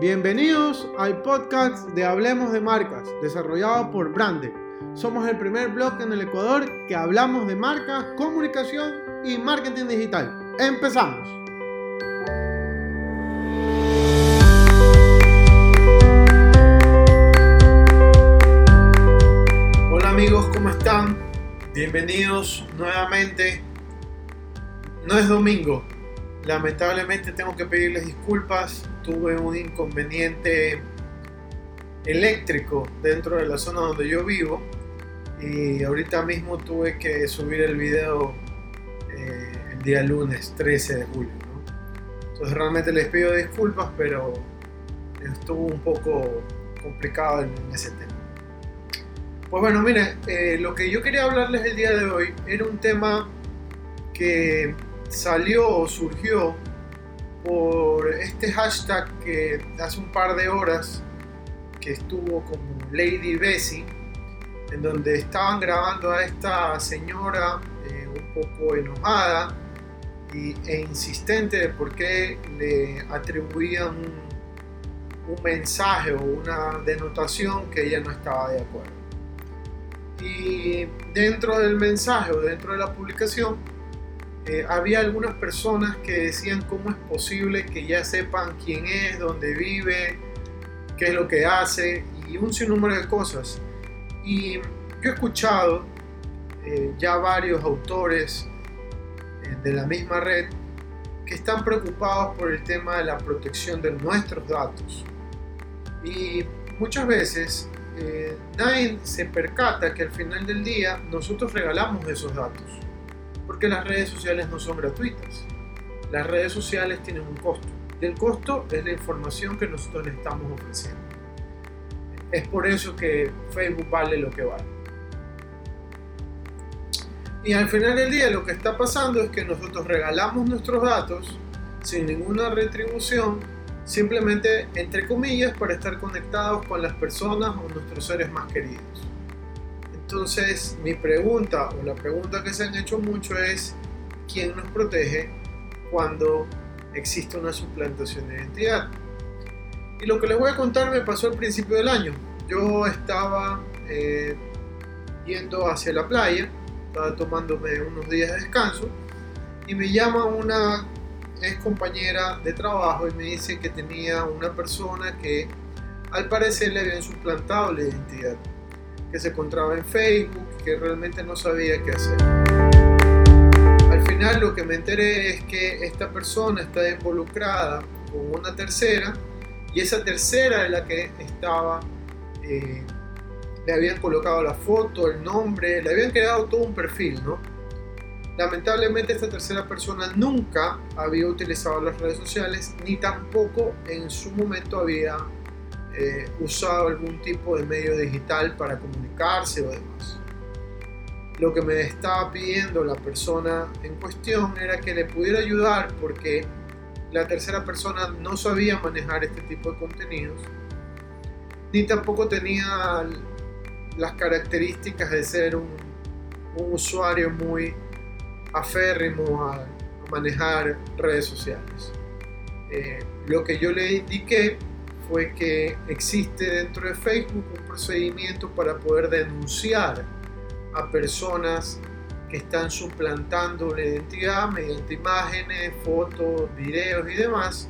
Bienvenidos al podcast de Hablemos de Marcas, desarrollado por Brande. Somos el primer blog en el Ecuador que hablamos de marcas, comunicación y marketing digital. Empezamos. Hola amigos, ¿cómo están? Bienvenidos nuevamente. No es domingo, Lamentablemente tengo que pedirles disculpas, tuve un inconveniente eléctrico dentro de la zona donde yo vivo y ahorita mismo tuve que subir el video eh, el día lunes 13 de julio. Entonces realmente les pido disculpas, pero estuvo un poco complicado en, ese tema. Pues bueno, miren, eh, lo que yo quería hablarles el día de hoy era un tema que salió o surgió por este hashtag que hace un par de horas que estuvo como Lady Bessie, en donde estaban grabando a esta señora eh, un poco enojada y, e insistente de por qué le atribuían un, mensaje o una denotación que ella no estaba de acuerdo. Y dentro del mensaje o dentro de la publicación eh, había algunas personas que decían cómo es posible que ya sepan quién es, dónde vive, qué es lo que hace y un sinnúmero de cosas. Y yo he escuchado eh, ya varios autores eh, de la misma red que están preocupados por el tema de la protección de nuestros datos. Y muchas veces nadie se percata que al final del día nosotros regalamos esos datos porque las redes sociales no son gratuitas. Las redes sociales tienen un costo. Y el costo es la información que nosotros le estamos ofreciendo. Es por eso que Facebook vale lo que vale. Y al final del día lo que está pasando es que nosotros regalamos nuestros datos sin ninguna retribución, simplemente entre comillas para estar conectados con las personas o nuestros seres más queridos. Entonces, mi pregunta o la pregunta que se han hecho mucho es, ¿quién nos protege cuando existe una suplantación de identidad? Y lo que les voy a contar me pasó al principio del año. Yo estaba eh, yendo hacia la playa, estaba tomándome unos días de descanso y me llama una ex compañera de trabajo y me dice que tenía una persona que al parecer le habían suplantado la identidad que se encontraba en Facebook, que realmente no sabía qué hacer. Al final lo que me enteré es que esta persona está involucrada con una tercera y esa tercera es la que estaba, eh, le habían colocado la foto, el nombre, le habían creado todo un perfil, ¿no? Lamentablemente esta tercera persona nunca había utilizado las redes sociales ni tampoco en su momento había eh, usado algún tipo de medio digital para comunicarse o demás. Lo que me estaba pidiendo la persona en cuestión era que le pudiera ayudar porque la tercera persona no sabía manejar este tipo de contenidos, ni tampoco tenía las características de ser un, usuario muy aférrimo a, manejar redes sociales. Eh, lo que yo le indiqué fue que existe dentro de Facebook un procedimiento para poder denunciar a personas que están suplantando la identidad mediante imágenes, fotos, videos y demás,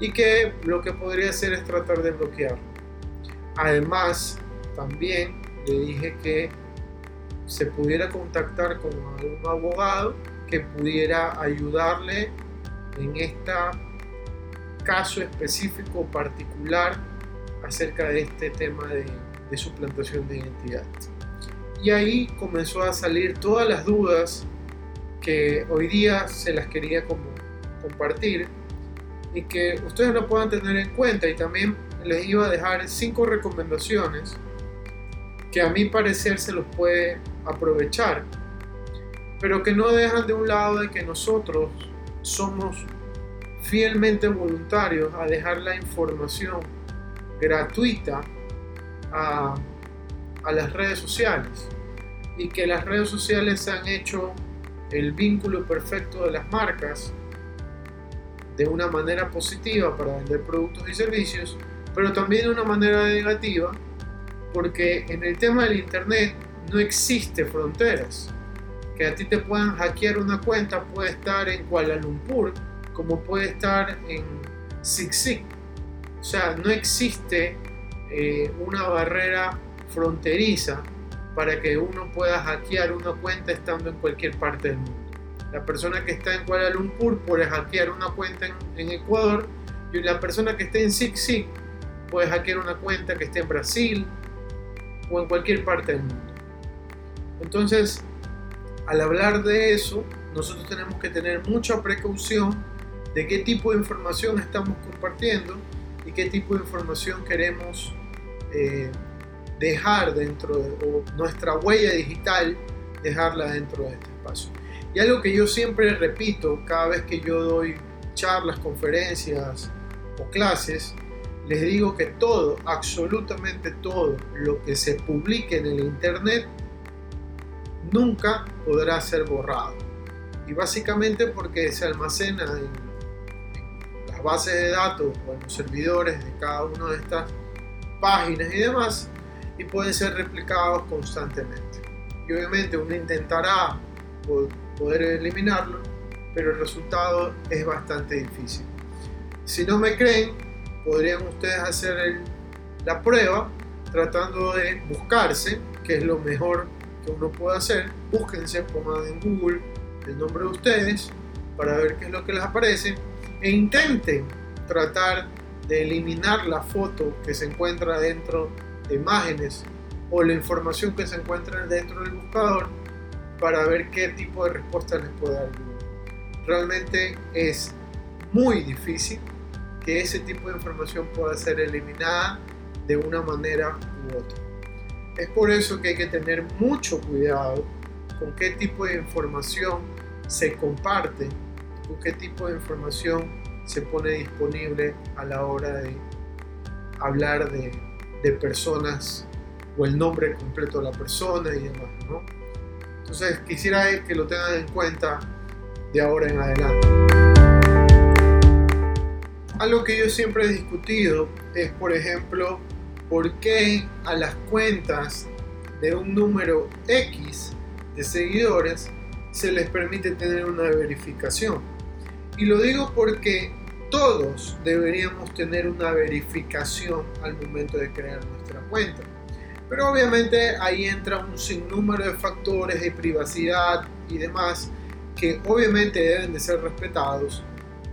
y que lo que podría hacer es tratar de bloquearlo. Además, también le dije que se pudiera contactar con algún abogado que pudiera ayudarle en esta caso específico particular acerca de este tema de, suplantación de identidad. Y ahí comenzó a salir todas las dudas que hoy día se las quería compartir y que ustedes lo puedan tener en cuenta y también les iba a dejar cinco recomendaciones que a mi parecer se los puede aprovechar pero que no dejan de un lado de que nosotros somos fielmente voluntarios a dejar la información gratuita a, las redes sociales y que las redes sociales han hecho el vínculo perfecto de las marcas de una manera positiva para vender productos y servicios, pero también de una manera negativa, porque en el tema del Internet no existe fronteras. Que a ti te puedan hackear una cuenta puede estar en Kuala Lumpur, como puede estar en Sig O sea, no existe eh, una barrera fronteriza para que uno pueda hackear una cuenta estando en cualquier parte del mundo. La persona que está en Kuala Lumpur puede hackear una cuenta en, Ecuador y la persona que esté en Sig puede hackear una cuenta que esté en Brasil o en cualquier parte del mundo. Entonces, al hablar de eso, nosotros tenemos que tener mucha precaución de qué tipo de información estamos compartiendo y qué tipo de información queremos eh, dejar dentro de o nuestra huella digital, dejarla dentro de este espacio. Y algo que yo siempre repito cada vez que yo doy charlas, conferencias o clases, les digo que todo, absolutamente todo lo que se publique en el Internet nunca podrá ser borrado. Y básicamente porque se almacena en, las bases de datos o en los servidores de cada una de estas páginas y demás y pueden ser replicados constantemente. Y obviamente uno intentará poder eliminarlo, pero el resultado es bastante difícil. Si no me creen, podrían ustedes hacer la prueba tratando de buscarse, que es lo mejor que uno puede hacer. Búsquense, pongan en Google el nombre de ustedes para ver qué es lo que les aparece e intenten tratar de eliminar la foto que se encuentra dentro de imágenes o la información que se encuentra dentro del buscador para ver qué tipo de respuesta les puede dar Realmente es muy difícil que ese tipo de información pueda ser eliminada de una manera u otra. Es por eso que hay que tener mucho cuidado con qué tipo de información se comparte, qué tipo de información se pone disponible a la hora de hablar de, personas o el nombre completo de la persona y demás. Entonces quisiera que lo tengan en cuenta de ahora en adelante. Algo que yo siempre he discutido es, por ejemplo, por qué a las cuentas de un número X de seguidores se les permite tener una verificación. Y lo digo porque todos deberíamos tener una verificación al momento de crear nuestra cuenta. Pero obviamente ahí entra un sinnúmero de factores de privacidad y demás que obviamente deben de ser respetados,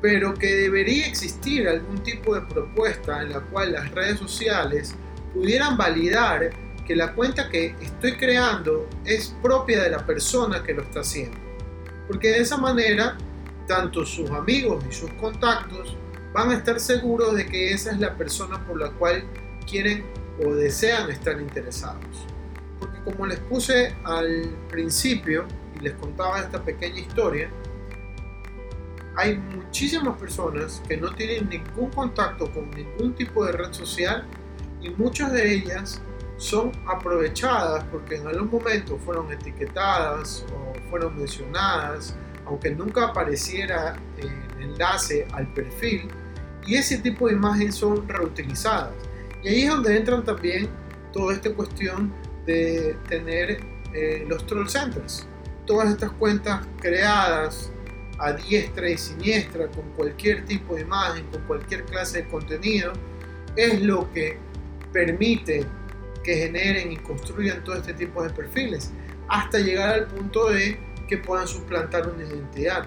pero que debería existir algún tipo de propuesta en la cual las redes sociales pudieran validar que la cuenta que estoy creando es propia de la persona que lo está haciendo. Porque de esa manera, tanto sus amigos y sus contactos van a estar seguros de que esa es la persona por la cual quieren o desean estar interesados. Porque como les puse al principio y les contaba esta pequeña historia, hay muchísimas personas que no tienen ningún contacto con ningún tipo de red social y muchas de ellas son aprovechadas porque en algún momento fueron etiquetadas o fueron mencionadas, aunque nunca apareciera el enlace al perfil, y ese tipo de imágenes son reutilizadas. Y ahí es donde entran también toda esta cuestión de tener eh, los troll centers. Todas estas cuentas creadas a diestra y siniestra con cualquier tipo de imagen, con cualquier clase de contenido, es lo que permite que generen y construyan todo este tipo de perfiles hasta llegar al punto de que puedan suplantar una identidad.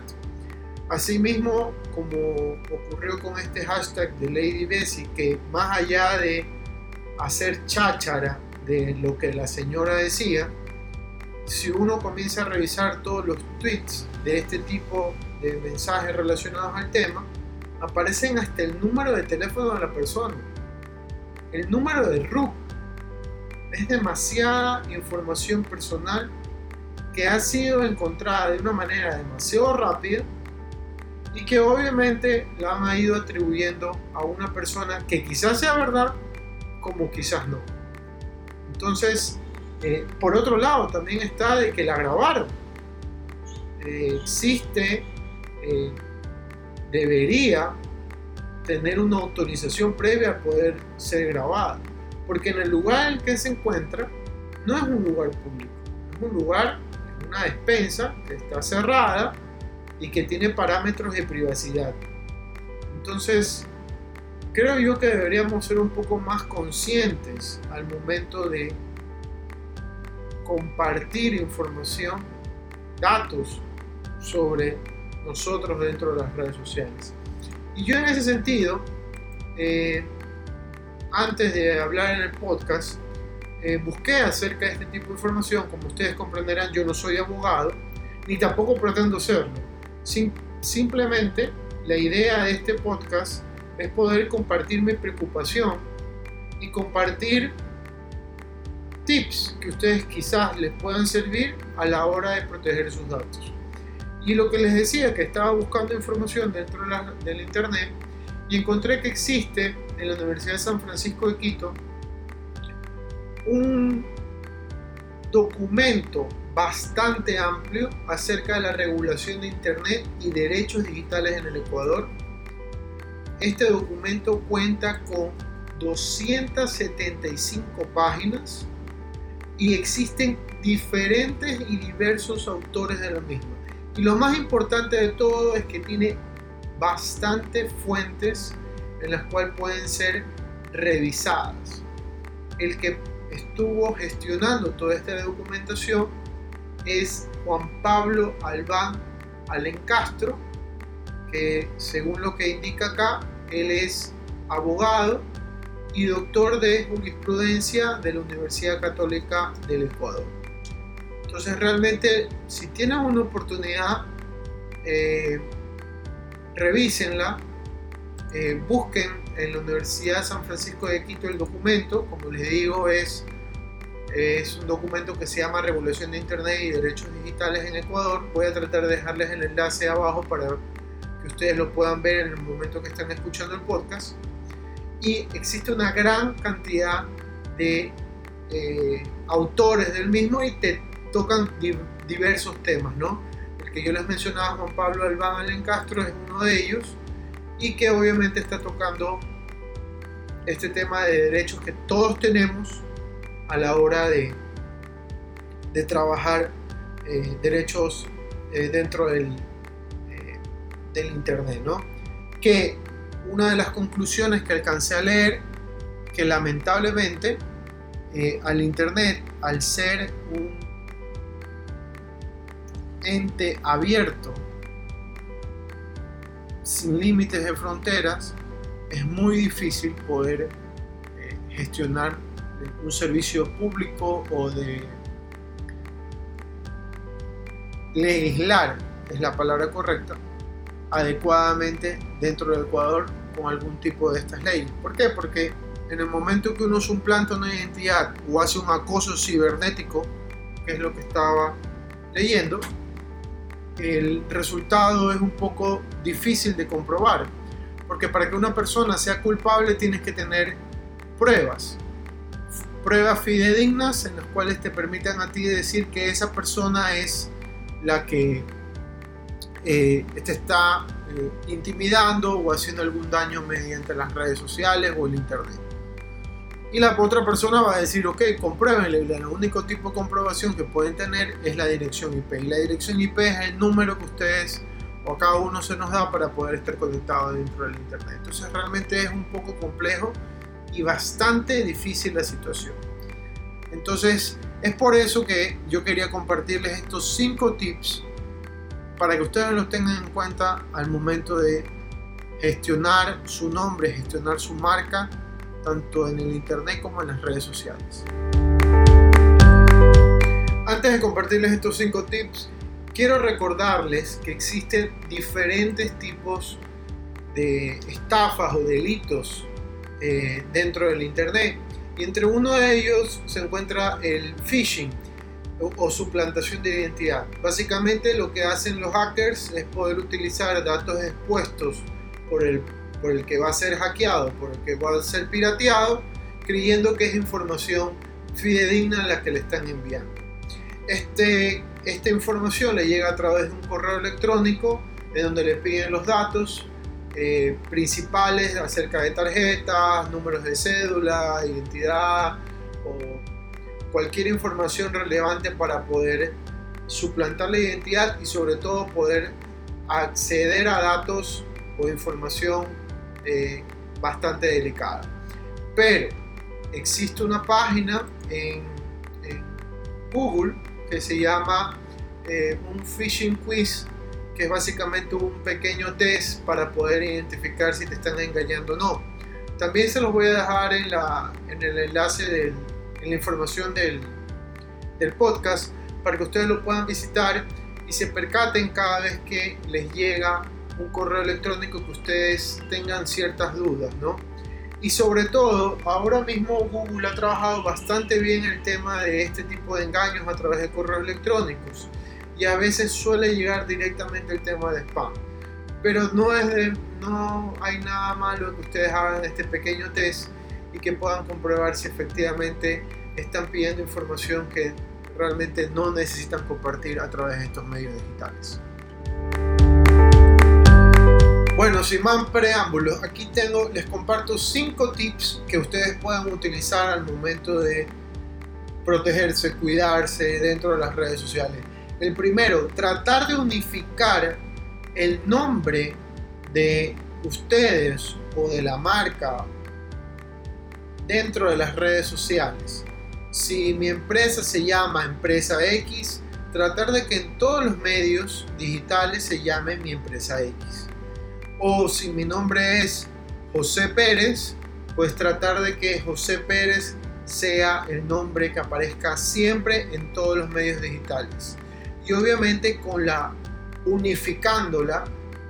Asimismo, como ocurrió con este hashtag de Lady Bessie, que más allá de hacer cháchara de lo que la señora decía, si uno comienza a revisar todos los tweets de este tipo de mensajes relacionados al tema, aparecen hasta el número de teléfono de la persona, el número de RUC. Es demasiada información personal que ha sido encontrada de una manera demasiado rápida y que obviamente la han ido atribuyendo a una persona que quizás sea verdad como quizás no. Entonces, eh, por otro lado, también está de que la grabaron. Eh, existe eh, debería tener una autorización previa a poder ser grabada. Porque en el lugar en el que se encuentra no es un lugar público, es un lugar, una despensa que está cerrada y que tiene parámetros de privacidad. Entonces, creo yo que deberíamos ser un poco más conscientes al momento de compartir información, datos sobre nosotros dentro de las redes sociales. Y yo en ese sentido, eh, antes de hablar en el podcast, eh, busqué acerca de este tipo de información. Como ustedes comprenderán, yo no soy abogado, ni tampoco pretendo serlo. simplemente la idea de este podcast es poder compartir mi preocupación y compartir tips que ustedes quizás les puedan servir a la hora de proteger sus datos. Y lo que les decía, que estaba buscando información dentro de del Internet y encontré que existe en la Universidad de San Francisco de Quito un documento bastante amplio acerca de la regulación de Internet y derechos digitales en el Ecuador. Este documento cuenta con 275 páginas y existen diferentes y diversos autores de la misma. Y lo más importante de todo es que tiene bastantes fuentes en las cuales pueden ser revisadas. El que estuvo gestionando toda esta documentación es Juan Pablo Albán Alencastro, que según lo que indica acá, él es abogado y doctor de jurisprudencia de la Universidad Católica del Ecuador. Entonces realmente si tienen una oportunidad, eh, revísenla, eh, busquen en la Universidad San Francisco de Quito el documento, como les digo, es, es un documento que se llama Regulación de Internet y Derechos Digitales en Ecuador. Voy a tratar de dejarles el enlace abajo para que ustedes lo puedan ver en el momento que estén escuchando el podcast. Y existe una gran cantidad de eh, autores del mismo y te tocan diversos temas, ¿no? El que yo les mencionaba, Juan Pablo Albán Allen Castro, es uno de ellos y que obviamente está tocando este tema de derechos que todos tenemos a la hora de, de trabajar eh, derechos eh, dentro del, eh, del Internet, ¿no? Que una de las conclusiones que alcancé a leer, que lamentablemente al Internet, al ser un ente abierto, sin límites de fronteras, es muy difícil poder eh, gestionar un servicio público o de legislar, es la palabra correcta, adecuadamente dentro del Ecuador con algún tipo de estas leyes. ¿Por qué? Porque en el momento que uno suplanta una identidad o hace un acoso cibernético, que es lo que estaba leyendo, el resultado es un poco difícil de comprobar, porque para que una persona sea culpable tienes que tener pruebas, pruebas fidedignas en las cuales te permitan a ti decir que esa persona es la que eh, te está eh, intimidando o haciendo algún daño mediante las redes sociales o el internet. Y la otra persona va a decir, ok, compruébenle. El único tipo de comprobación que pueden tener es la dirección IP. Y la dirección IP es el número que ustedes o a cada uno se nos da para poder estar conectado dentro del Internet. Entonces realmente es un poco complejo y bastante difícil la situación. Entonces es por eso que yo quería compartirles estos cinco tips para que ustedes los tengan en cuenta al momento de gestionar su nombre, gestionar su marca tanto en el internet como en las redes sociales. Antes de compartirles estos 5 tips, quiero recordarles que existen diferentes tipos de estafas o delitos eh, dentro del internet y entre uno de ellos se encuentra el phishing o, o, suplantación de identidad. Básicamente lo que hacen los hackers es poder utilizar datos expuestos por el por el que va a ser hackeado, por el que va a ser pirateado, creyendo que es información fidedigna la que le están enviando. Este, esta información le llega a través de un correo electrónico en donde le piden los datos eh, principales acerca de tarjetas, números de cédula, identidad o cualquier información relevante para poder suplantar la identidad y sobre todo poder acceder a datos o información eh, bastante delicada. Pero existe una página en, Google que se llama eh, un phishing quiz que es básicamente un pequeño test para poder identificar si te están engañando o no. También se los voy a dejar en, la, en el enlace de en la información del, del podcast para que ustedes lo puedan visitar y se percaten cada vez que les llega un correo electrónico que ustedes tengan ciertas dudas, ¿no? Y sobre todo, ahora mismo Google ha trabajado bastante bien el tema de este tipo de engaños a través de correos electrónicos y a veces suele llegar directamente el tema de spam. Pero no, es de, no hay nada malo que ustedes hagan este pequeño test y que puedan comprobar si efectivamente están pidiendo información que realmente no necesitan compartir a través de estos medios digitales. Bueno, sin más preámbulos, aquí tengo, les comparto 5 tips que ustedes puedan utilizar al momento de protegerse, cuidarse dentro de las redes sociales. El primero, tratar de unificar el nombre de ustedes o de la marca dentro de las redes sociales. Si mi empresa se llama Empresa X, tratar de que en todos los medios digitales se llame mi empresa X. O si mi nombre es José Pérez, pues tratar de que José Pérez sea el nombre que aparezca siempre en todos los medios digitales. Y obviamente con la unificándola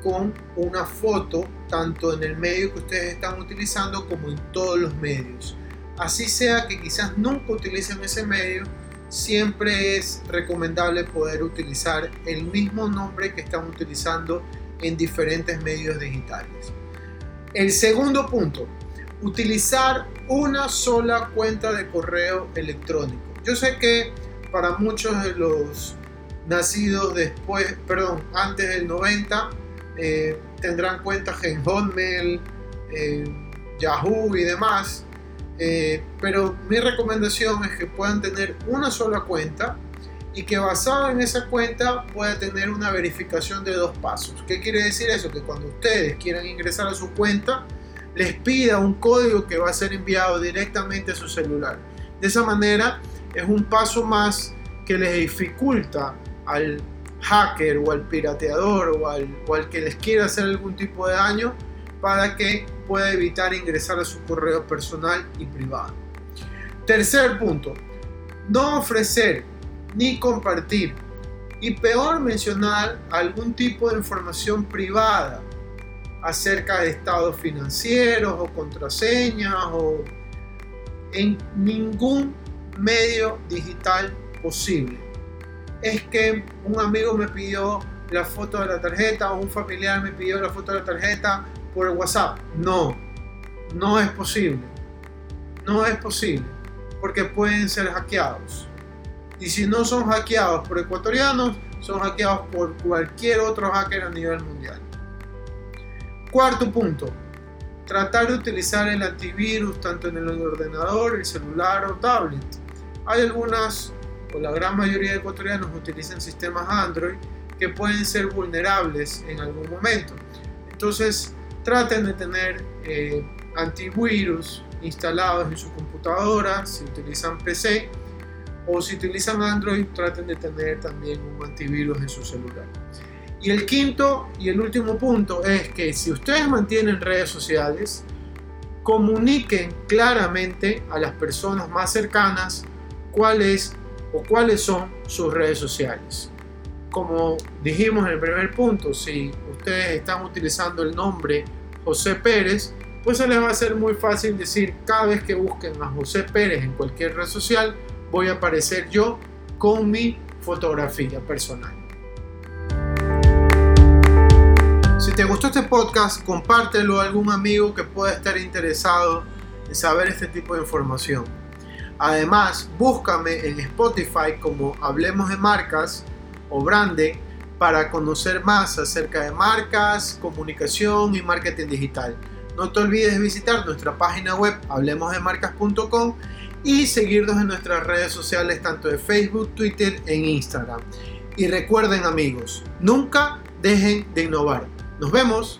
con una foto tanto en el medio que ustedes están utilizando como en todos los medios. Así sea que quizás nunca utilicen ese medio, siempre es recomendable poder utilizar el mismo nombre que están utilizando en diferentes medios digitales. El segundo punto, utilizar una sola cuenta de correo electrónico. Yo sé que para muchos de los nacidos después, perdón, antes del 90, eh, tendrán cuentas en Hotmail, Yahoo y demás. Eh, pero mi recomendación es que puedan tener una sola cuenta y que basado en esa cuenta pueda tener una verificación de dos pasos. ¿Qué quiere decir eso? Que cuando ustedes quieran ingresar a su cuenta, les pida un código que va a ser enviado directamente a su celular. De esa manera es un paso más que les dificulta al hacker o al pirateador o al, o que les quiera hacer algún tipo de daño para que pueda evitar ingresar a su correo personal y privado. Tercer punto, no ofrecer ni compartir y peor mencionar algún tipo de información privada acerca de estados financieros o contraseñas o en ningún medio digital posible. Es que un amigo me pidió la foto de la tarjeta o un familiar me pidió la foto de la tarjeta por WhatsApp. No, no es posible. No es posible. Porque pueden ser hackeados. Y si no son hackeados por ecuatorianos, son hackeados por cualquier otro hacker a nivel mundial. Cuarto punto. Tratar de utilizar el antivirus tanto en el ordenador, el celular o tablet. Hay algunas, o la gran mayoría de ecuatorianos utilizan sistemas Android que pueden ser vulnerables en algún momento. Entonces, traten de tener eh, antivirus instalados en su computadora, si utilizan PC, o si utilizan Android, traten de tener también un antivirus en su celular. Y el quinto y el último punto es que si ustedes mantienen redes sociales, comuniquen claramente a las personas más cercanas cuáles o cuáles son sus redes sociales. Como dijimos en el primer punto, si ustedes están utilizando el nombre José Pérez, pues se les va a ser muy fácil decir cada vez que busquen a José Pérez en cualquier red social, voy a aparecer yo con mi fotografía personal. Si te gustó este podcast, compártelo a algún amigo que pueda estar interesado en saber este tipo de información. Además, búscame en Spotify como Hablemos de Marcas o Brande para conocer más acerca de marcas, comunicación y marketing digital. No te olvides visitar nuestra página web hablemosdemarcas.com y seguirnos en nuestras redes sociales tanto de Facebook, Twitter e Instagram. Y recuerden amigos, nunca dejen de innovar. Nos vemos.